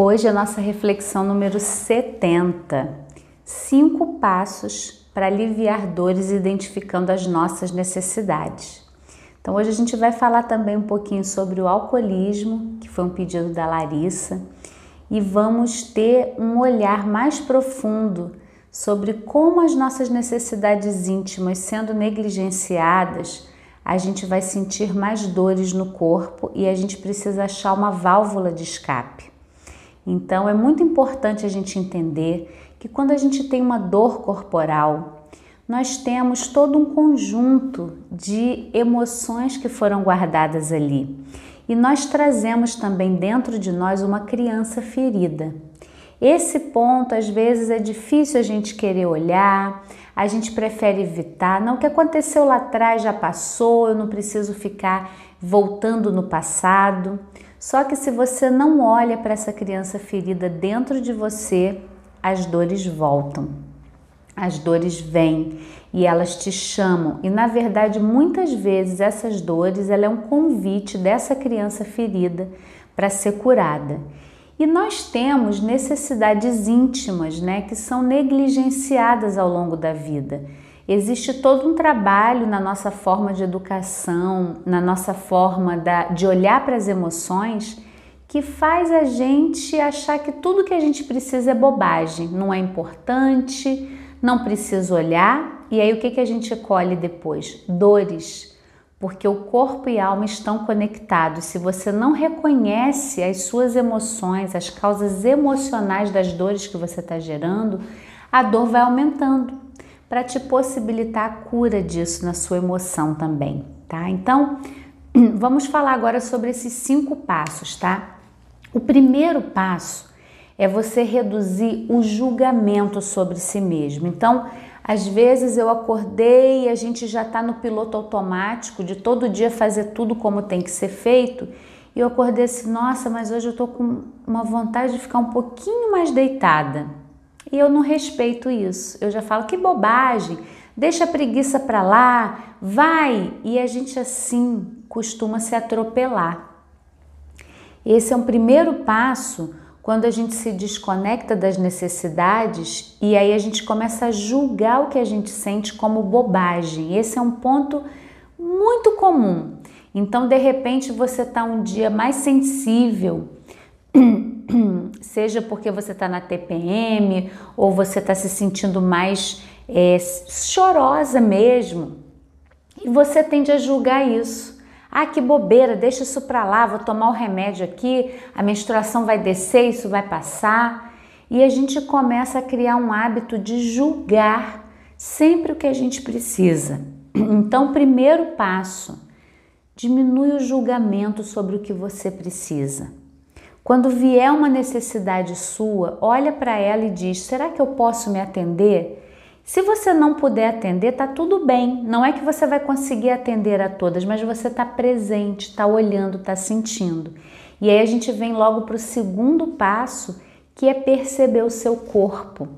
Hoje a nossa reflexão número 70. Cinco passos para aliviar dores identificando as nossas necessidades. Então hoje a gente vai falar também um pouquinho sobre o alcoolismo, que foi um pedido da Larissa, e vamos ter um olhar mais profundo sobre como as nossas necessidades íntimas sendo negligenciadas, a gente vai sentir mais dores no corpo e a gente precisa achar uma válvula de escape. Então é muito importante a gente entender que quando a gente tem uma dor corporal, nós temos todo um conjunto de emoções que foram guardadas ali. E nós trazemos também dentro de nós uma criança ferida. Esse ponto às vezes é difícil a gente querer olhar, a gente prefere evitar. Não, o que aconteceu lá atrás já passou, eu não preciso ficar voltando no passado. Só que se você não olha para essa criança ferida dentro de você, as dores voltam. As dores vêm e elas te chamam. E na verdade, muitas vezes essas dores, ela é um convite dessa criança ferida para ser curada. E nós temos necessidades íntimas, né, que são negligenciadas ao longo da vida. Existe todo um trabalho na nossa forma de educação, na nossa forma da, de olhar para as emoções, que faz a gente achar que tudo que a gente precisa é bobagem, não é importante, não precisa olhar. E aí o que, que a gente colhe depois? Dores, porque o corpo e a alma estão conectados. Se você não reconhece as suas emoções, as causas emocionais das dores que você está gerando, a dor vai aumentando para te possibilitar a cura disso na sua emoção também, tá? Então, vamos falar agora sobre esses cinco passos, tá? O primeiro passo é você reduzir o julgamento sobre si mesmo. Então, às vezes eu acordei e a gente já está no piloto automático de todo dia fazer tudo como tem que ser feito. E eu acordei assim, nossa, mas hoje eu estou com uma vontade de ficar um pouquinho mais deitada. E eu não respeito isso. Eu já falo que bobagem, deixa a preguiça para lá, vai. E a gente assim costuma se atropelar. Esse é um primeiro passo quando a gente se desconecta das necessidades e aí a gente começa a julgar o que a gente sente como bobagem. Esse é um ponto muito comum. Então, de repente, você está um dia mais sensível seja porque você está na TPM ou você está se sentindo mais é, chorosa mesmo, e você tende a julgar isso. Ah, que bobeira, deixa isso para lá, vou tomar o remédio aqui, a menstruação vai descer, isso vai passar. E a gente começa a criar um hábito de julgar sempre o que a gente precisa. Então, primeiro passo, diminui o julgamento sobre o que você precisa. Quando vier uma necessidade sua, olha para ela e diz: será que eu posso me atender? Se você não puder atender, tá tudo bem. Não é que você vai conseguir atender a todas, mas você está presente, está olhando, está sentindo. E aí a gente vem logo para o segundo passo, que é perceber o seu corpo.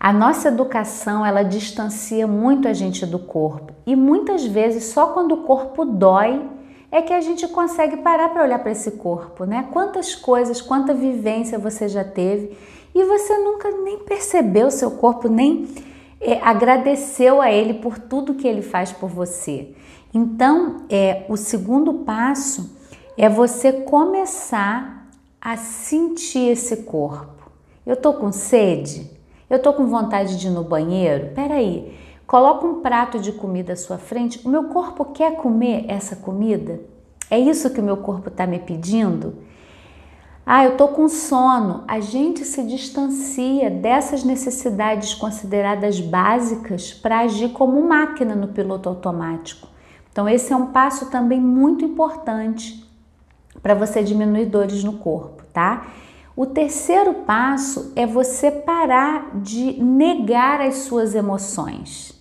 A nossa educação ela distancia muito a gente do corpo e muitas vezes só quando o corpo dói é que a gente consegue parar para olhar para esse corpo, né? Quantas coisas, quanta vivência você já teve e você nunca nem percebeu seu corpo, nem é, agradeceu a ele por tudo que ele faz por você. Então, é o segundo passo é você começar a sentir esse corpo. Eu tô com sede? Eu tô com vontade de ir no banheiro? Peraí, Coloca um prato de comida à sua frente. O meu corpo quer comer essa comida? É isso que o meu corpo está me pedindo? Ah, eu estou com sono. A gente se distancia dessas necessidades consideradas básicas para agir como máquina no piloto automático. Então, esse é um passo também muito importante para você diminuir dores no corpo, tá? O terceiro passo é você parar de negar as suas emoções.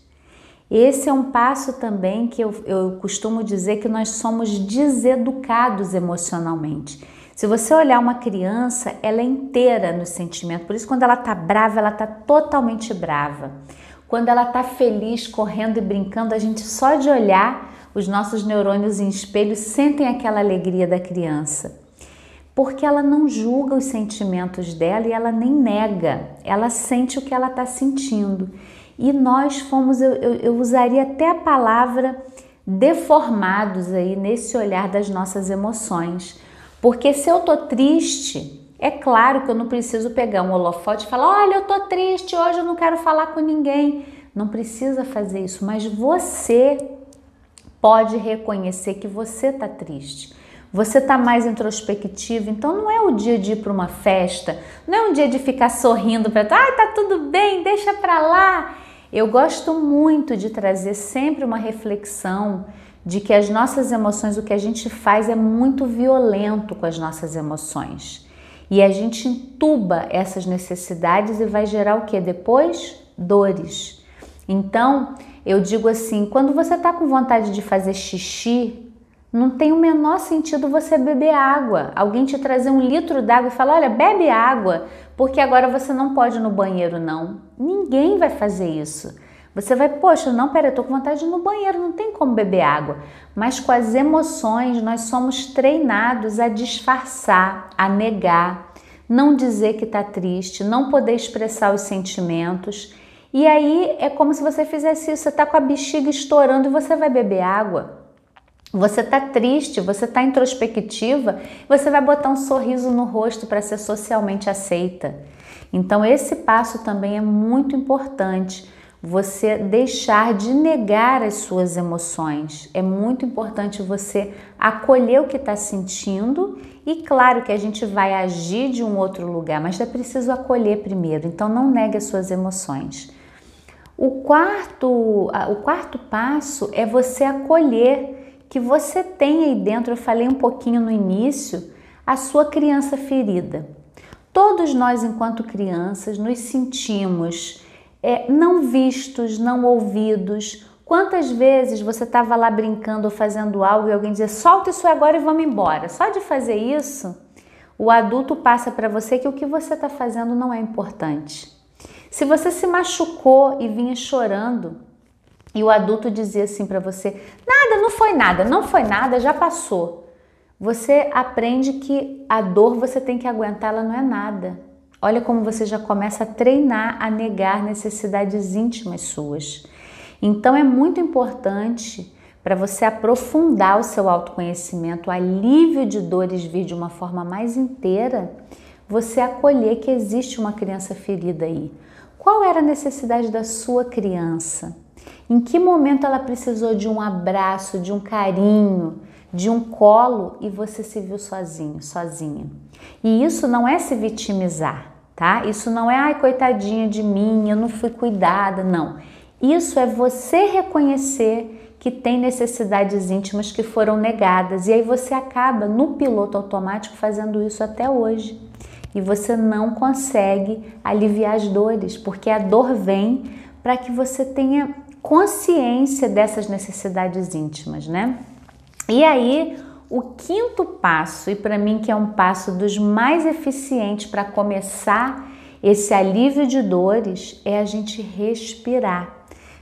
Esse é um passo também que eu, eu costumo dizer que nós somos deseducados emocionalmente. Se você olhar uma criança, ela é inteira no sentimento. Por isso, quando ela tá brava, ela tá totalmente brava. Quando ela tá feliz, correndo e brincando, a gente só de olhar, os nossos neurônios em espelho sentem aquela alegria da criança. porque ela não julga os sentimentos dela e ela nem nega, ela sente o que ela está sentindo. E nós fomos, eu, eu, eu usaria até a palavra deformados aí nesse olhar das nossas emoções. Porque se eu tô triste, é claro que eu não preciso pegar um holofote e falar: olha, eu tô triste, hoje eu não quero falar com ninguém. Não precisa fazer isso, mas você pode reconhecer que você tá triste. Você tá mais introspectivo, então não é o dia de ir para uma festa, não é um dia de ficar sorrindo para, ah, tá tudo bem, deixa para lá. Eu gosto muito de trazer sempre uma reflexão de que as nossas emoções, o que a gente faz é muito violento com as nossas emoções. E a gente entuba essas necessidades e vai gerar o que depois? Dores. Então, eu digo assim, quando você está com vontade de fazer xixi, não tem o menor sentido você beber água. Alguém te trazer um litro d'água e falar: olha, bebe água, porque agora você não pode ir no banheiro, não. Ninguém vai fazer isso. Você vai, poxa, não, pera, eu tô com vontade de ir no banheiro, não tem como beber água. Mas com as emoções, nós somos treinados a disfarçar, a negar, não dizer que tá triste, não poder expressar os sentimentos. E aí é como se você fizesse isso, você tá com a bexiga estourando e você vai beber água. Você está triste, você está introspectiva, você vai botar um sorriso no rosto para ser socialmente aceita. Então, esse passo também é muito importante. Você deixar de negar as suas emoções. É muito importante você acolher o que está sentindo e, claro, que a gente vai agir de um outro lugar, mas é preciso acolher primeiro. Então, não negue as suas emoções. O quarto, o quarto passo é você acolher que você tem aí dentro, eu falei um pouquinho no início, a sua criança ferida. Todos nós, enquanto crianças, nos sentimos é, não vistos, não ouvidos. Quantas vezes você estava lá brincando ou fazendo algo e alguém dizia solta isso agora e vamos embora? Só de fazer isso, o adulto passa para você que o que você está fazendo não é importante. Se você se machucou e vinha chorando, e o adulto dizia assim para você: nada, não foi nada, não foi nada, já passou. Você aprende que a dor você tem que aguentar, ela não é nada. Olha como você já começa a treinar a negar necessidades íntimas suas. Então é muito importante para você aprofundar o seu autoconhecimento, o alívio de dores vir de uma forma mais inteira, você acolher que existe uma criança ferida aí. Qual era a necessidade da sua criança? Em que momento ela precisou de um abraço, de um carinho, de um colo e você se viu sozinho, sozinha? E isso não é se vitimizar, tá? Isso não é, ai, coitadinha de mim, eu não fui cuidada, não. Isso é você reconhecer que tem necessidades íntimas que foram negadas e aí você acaba no piloto automático fazendo isso até hoje. E você não consegue aliviar as dores, porque a dor vem para que você tenha consciência dessas necessidades íntimas, né? E aí, o quinto passo, e para mim que é um passo dos mais eficientes para começar esse alívio de dores, é a gente respirar.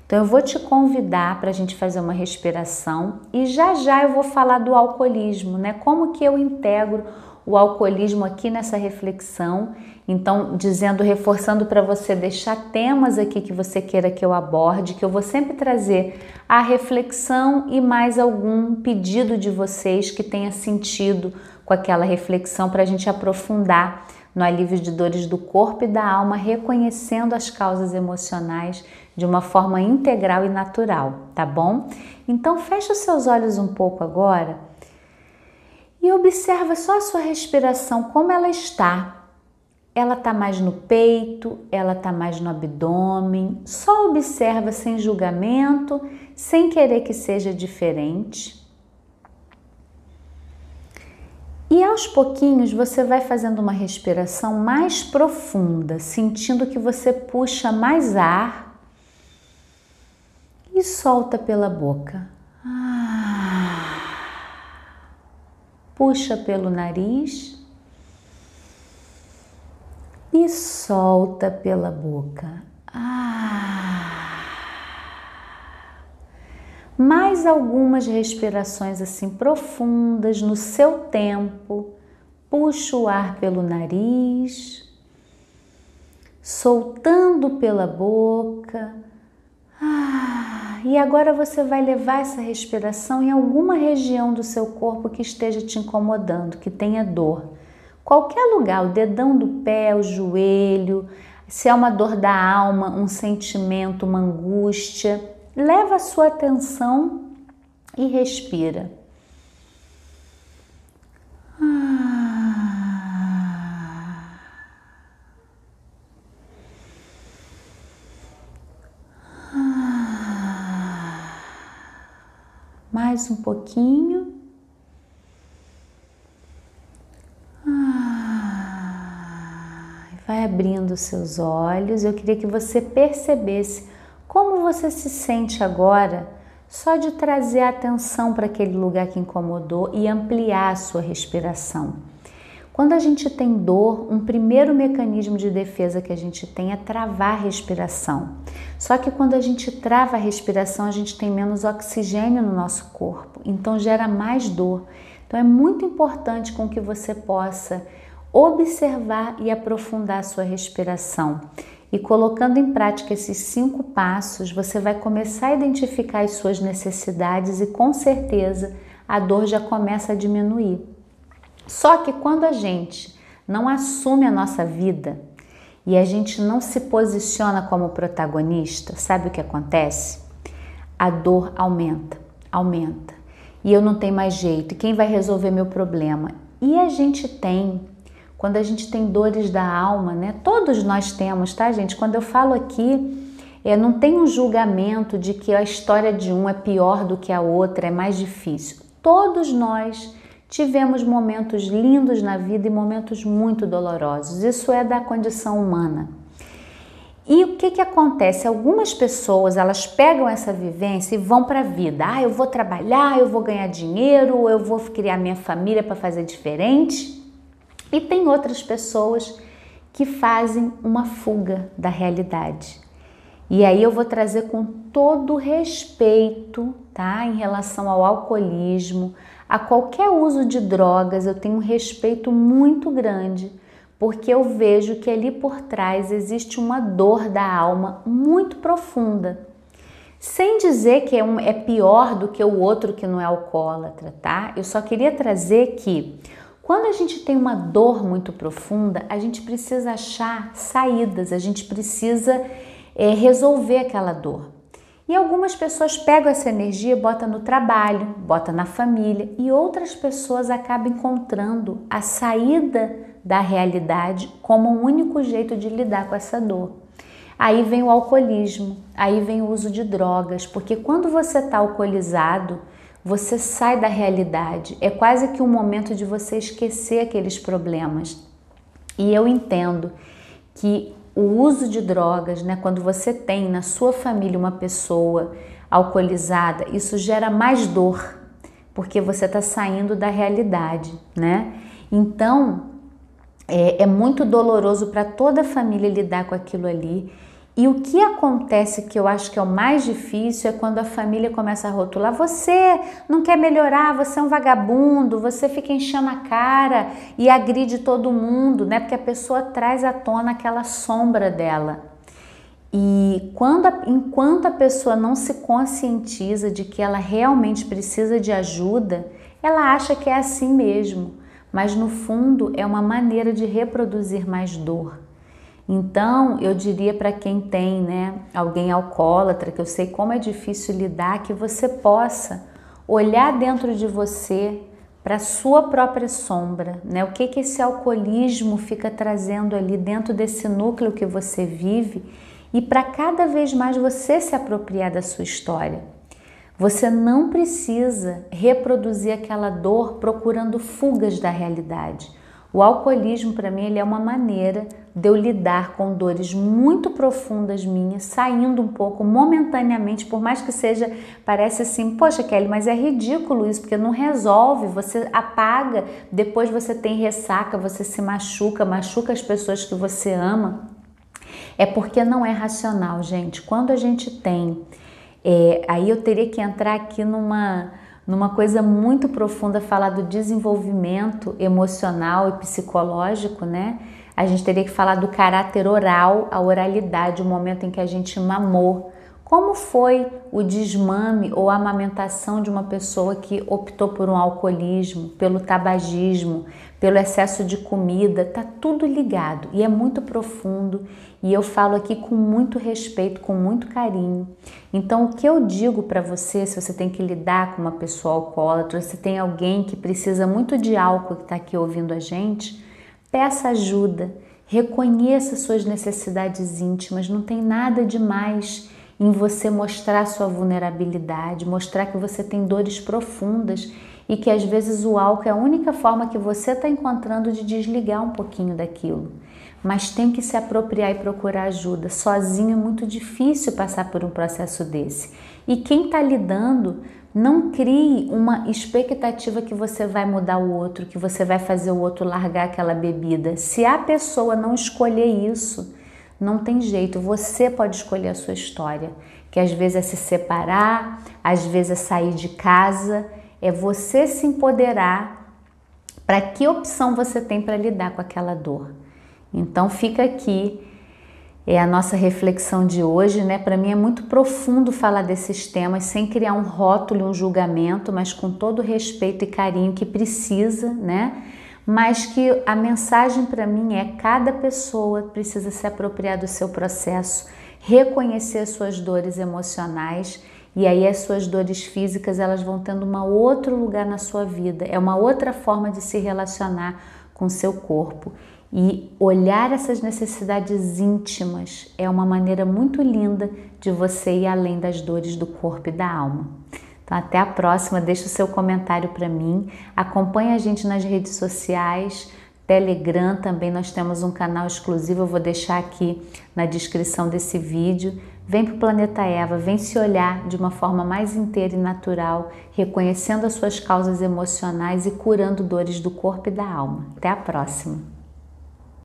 Então eu vou te convidar para a gente fazer uma respiração e já já eu vou falar do alcoolismo, né? Como que eu integro o alcoolismo aqui nessa reflexão. Então, dizendo, reforçando para você deixar temas aqui que você queira que eu aborde, que eu vou sempre trazer a reflexão e mais algum pedido de vocês que tenha sentido com aquela reflexão para a gente aprofundar no alívio de dores do corpo e da alma, reconhecendo as causas emocionais de uma forma integral e natural, tá bom? Então, feche os seus olhos um pouco agora e observa só a sua respiração, como ela está. Ela está mais no peito, ela está mais no abdômen. Só observa sem julgamento, sem querer que seja diferente. E aos pouquinhos você vai fazendo uma respiração mais profunda, sentindo que você puxa mais ar e solta pela boca. Puxa pelo nariz e solta pela boca. Ah. Mais algumas respirações assim profundas no seu tempo. puxa o ar pelo nariz, soltando pela boca. Ah, e agora você vai levar essa respiração em alguma região do seu corpo que esteja te incomodando, que tenha dor. Qualquer lugar, o dedão do pé, o joelho, se é uma dor da alma, um sentimento, uma angústia, leva a sua atenção e respira. Mais um pouquinho. Vai abrindo seus olhos. Eu queria que você percebesse como você se sente agora só de trazer a atenção para aquele lugar que incomodou e ampliar a sua respiração. Quando a gente tem dor, um primeiro mecanismo de defesa que a gente tem é travar a respiração. Só que quando a gente trava a respiração, a gente tem menos oxigênio no nosso corpo, então gera mais dor. Então é muito importante com que você possa observar e aprofundar a sua respiração. E colocando em prática esses cinco passos, você vai começar a identificar as suas necessidades e com certeza a dor já começa a diminuir. Só que quando a gente não assume a nossa vida e a gente não se posiciona como protagonista, sabe o que acontece? A dor aumenta, aumenta. E eu não tenho mais jeito. E quem vai resolver meu problema? E a gente tem quando a gente tem dores da alma, né? Todos nós temos, tá, gente? Quando eu falo aqui, é, não tem um julgamento de que a história de um é pior do que a outra, é mais difícil. Todos nós tivemos momentos lindos na vida e momentos muito dolorosos. Isso é da condição humana. E o que, que acontece? Algumas pessoas elas pegam essa vivência e vão para a vida. Ah, eu vou trabalhar, eu vou ganhar dinheiro, eu vou criar minha família para fazer diferente. E tem outras pessoas que fazem uma fuga da realidade. E aí eu vou trazer com todo respeito, tá? Em relação ao alcoolismo, a qualquer uso de drogas, eu tenho um respeito muito grande, porque eu vejo que ali por trás existe uma dor da alma muito profunda. Sem dizer que é, um, é pior do que o outro que não é alcoólatra, tá? Eu só queria trazer que quando a gente tem uma dor muito profunda, a gente precisa achar saídas, a gente precisa é, resolver aquela dor. E algumas pessoas pegam essa energia, bota no trabalho, bota na família, e outras pessoas acabam encontrando a saída da realidade como um único jeito de lidar com essa dor. Aí vem o alcoolismo, aí vem o uso de drogas, porque quando você está alcoolizado, você sai da realidade. É quase que um momento de você esquecer aqueles problemas. E eu entendo que o uso de drogas, né, quando você tem na sua família uma pessoa alcoolizada, isso gera mais dor, porque você está saindo da realidade, né? Então é, é muito doloroso para toda a família lidar com aquilo ali. E o que acontece que eu acho que é o mais difícil é quando a família começa a rotular: você não quer melhorar, você é um vagabundo, você fica enchendo a cara e agride todo mundo, né? Porque a pessoa traz à tona aquela sombra dela. E quando, enquanto a pessoa não se conscientiza de que ela realmente precisa de ajuda, ela acha que é assim mesmo, mas no fundo é uma maneira de reproduzir mais dor. Então, eu diria para quem tem, né, alguém alcoólatra, que eu sei como é difícil lidar, que você possa olhar dentro de você para a sua própria sombra, né? O que que esse alcoolismo fica trazendo ali dentro desse núcleo que você vive e para cada vez mais você se apropriar da sua história. Você não precisa reproduzir aquela dor procurando fugas da realidade. O alcoolismo, para mim, ele é uma maneira de eu lidar com dores muito profundas minhas, saindo um pouco momentaneamente, por mais que seja, parece assim, poxa, Kelly, mas é ridículo isso, porque não resolve, você apaga, depois você tem ressaca, você se machuca, machuca as pessoas que você ama. É porque não é racional, gente. Quando a gente tem, é, aí eu teria que entrar aqui numa numa coisa muito profunda, falar do desenvolvimento emocional e psicológico, né? A gente teria que falar do caráter oral, a oralidade, o momento em que a gente mamou. Como foi o desmame ou a amamentação de uma pessoa que optou por um alcoolismo, pelo tabagismo, pelo excesso de comida? Tá tudo ligado e é muito profundo e eu falo aqui com muito respeito, com muito carinho. Então, o que eu digo para você, se você tem que lidar com uma pessoa alcoólatra, se tem alguém que precisa muito de álcool que está aqui ouvindo a gente, peça ajuda, reconheça suas necessidades íntimas, não tem nada demais em você mostrar sua vulnerabilidade, mostrar que você tem dores profundas e que às vezes o álcool é a única forma que você está encontrando de desligar um pouquinho daquilo mas tem que se apropriar e procurar ajuda. Sozinho é muito difícil passar por um processo desse. E quem está lidando, não crie uma expectativa que você vai mudar o outro, que você vai fazer o outro largar aquela bebida. Se a pessoa não escolher isso, não tem jeito, você pode escolher a sua história, que às vezes é se separar, às vezes é sair de casa, é você se empoderar para que opção você tem para lidar com aquela dor. Então fica aqui é a nossa reflexão de hoje, né? Para mim é muito profundo falar desses temas sem criar um rótulo, um julgamento, mas com todo o respeito e carinho que precisa, né? Mas que a mensagem para mim é cada pessoa precisa se apropriar do seu processo, reconhecer suas dores emocionais e aí as suas dores físicas elas vão tendo um outro lugar na sua vida, é uma outra forma de se relacionar com seu corpo. E olhar essas necessidades íntimas é uma maneira muito linda de você ir além das dores do corpo e da alma. Então, até a próxima. Deixa o seu comentário para mim. Acompanhe a gente nas redes sociais. Telegram também nós temos um canal exclusivo, eu vou deixar aqui na descrição desse vídeo. Vem para o Planeta Eva, vem se olhar de uma forma mais inteira e natural, reconhecendo as suas causas emocionais e curando dores do corpo e da alma. Até a próxima!